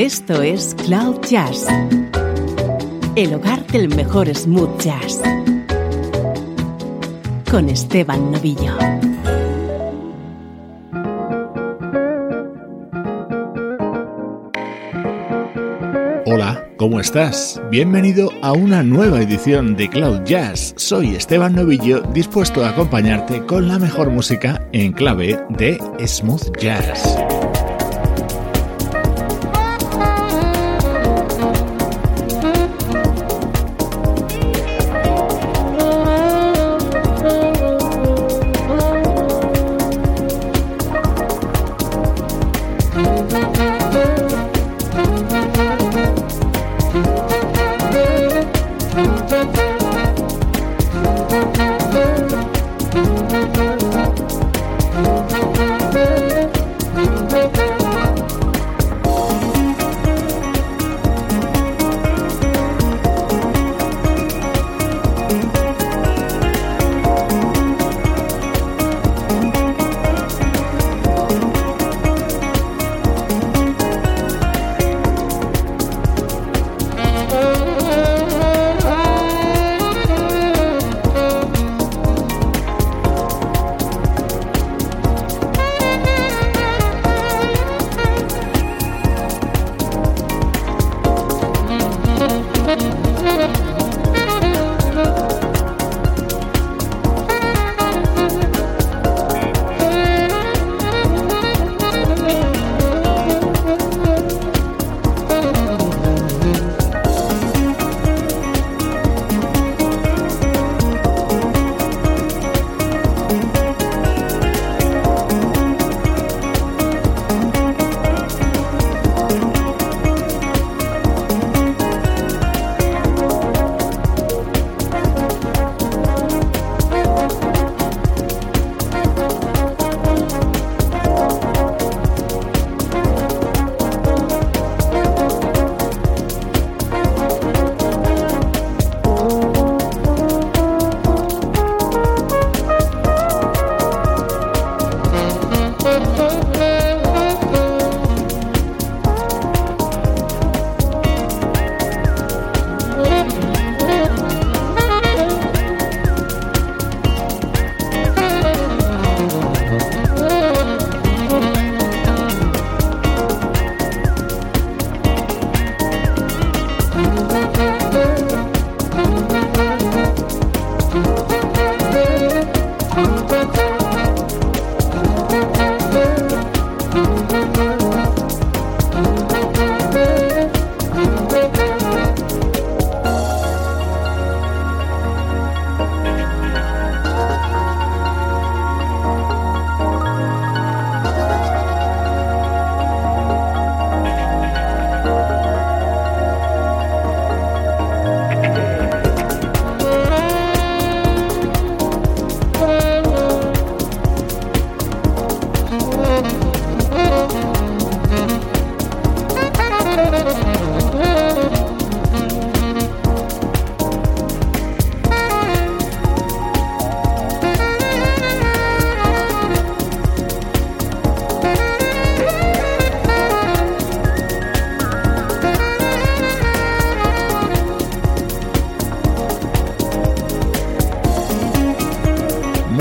Esto es Cloud Jazz, el hogar del mejor smooth jazz, con Esteban Novillo. Hola, ¿cómo estás? Bienvenido a una nueva edición de Cloud Jazz. Soy Esteban Novillo, dispuesto a acompañarte con la mejor música en clave de smooth jazz.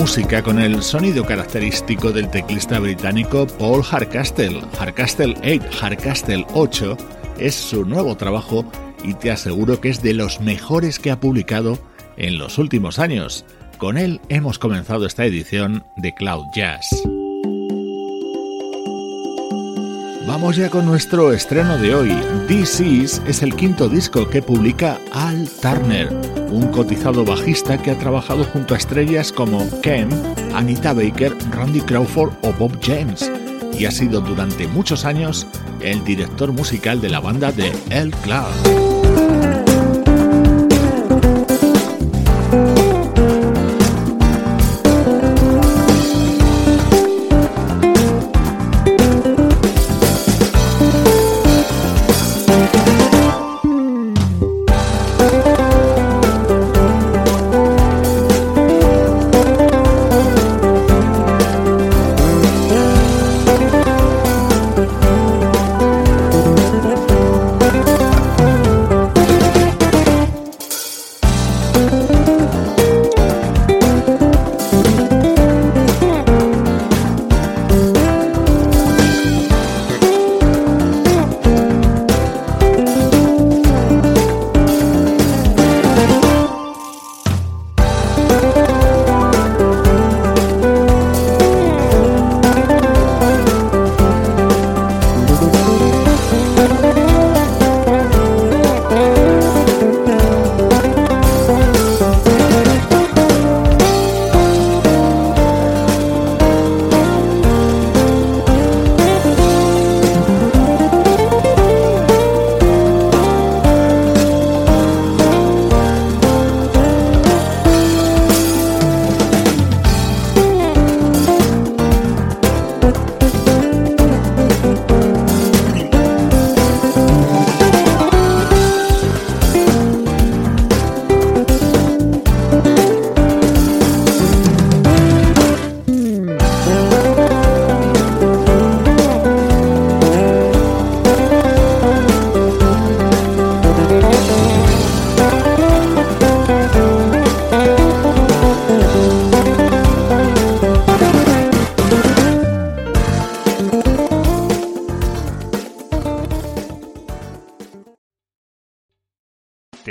Música con el sonido característico del teclista británico Paul Hardcastle. Hardcastle 8, Hardcastle 8 es su nuevo trabajo y te aseguro que es de los mejores que ha publicado en los últimos años. Con él hemos comenzado esta edición de Cloud Jazz. Vamos ya con nuestro estreno de hoy. This Is es el quinto disco que publica Al Turner, un cotizado bajista que ha trabajado junto a estrellas como Ken, Anita Baker, Randy Crawford o Bob James, y ha sido durante muchos años el director musical de la banda de El Club.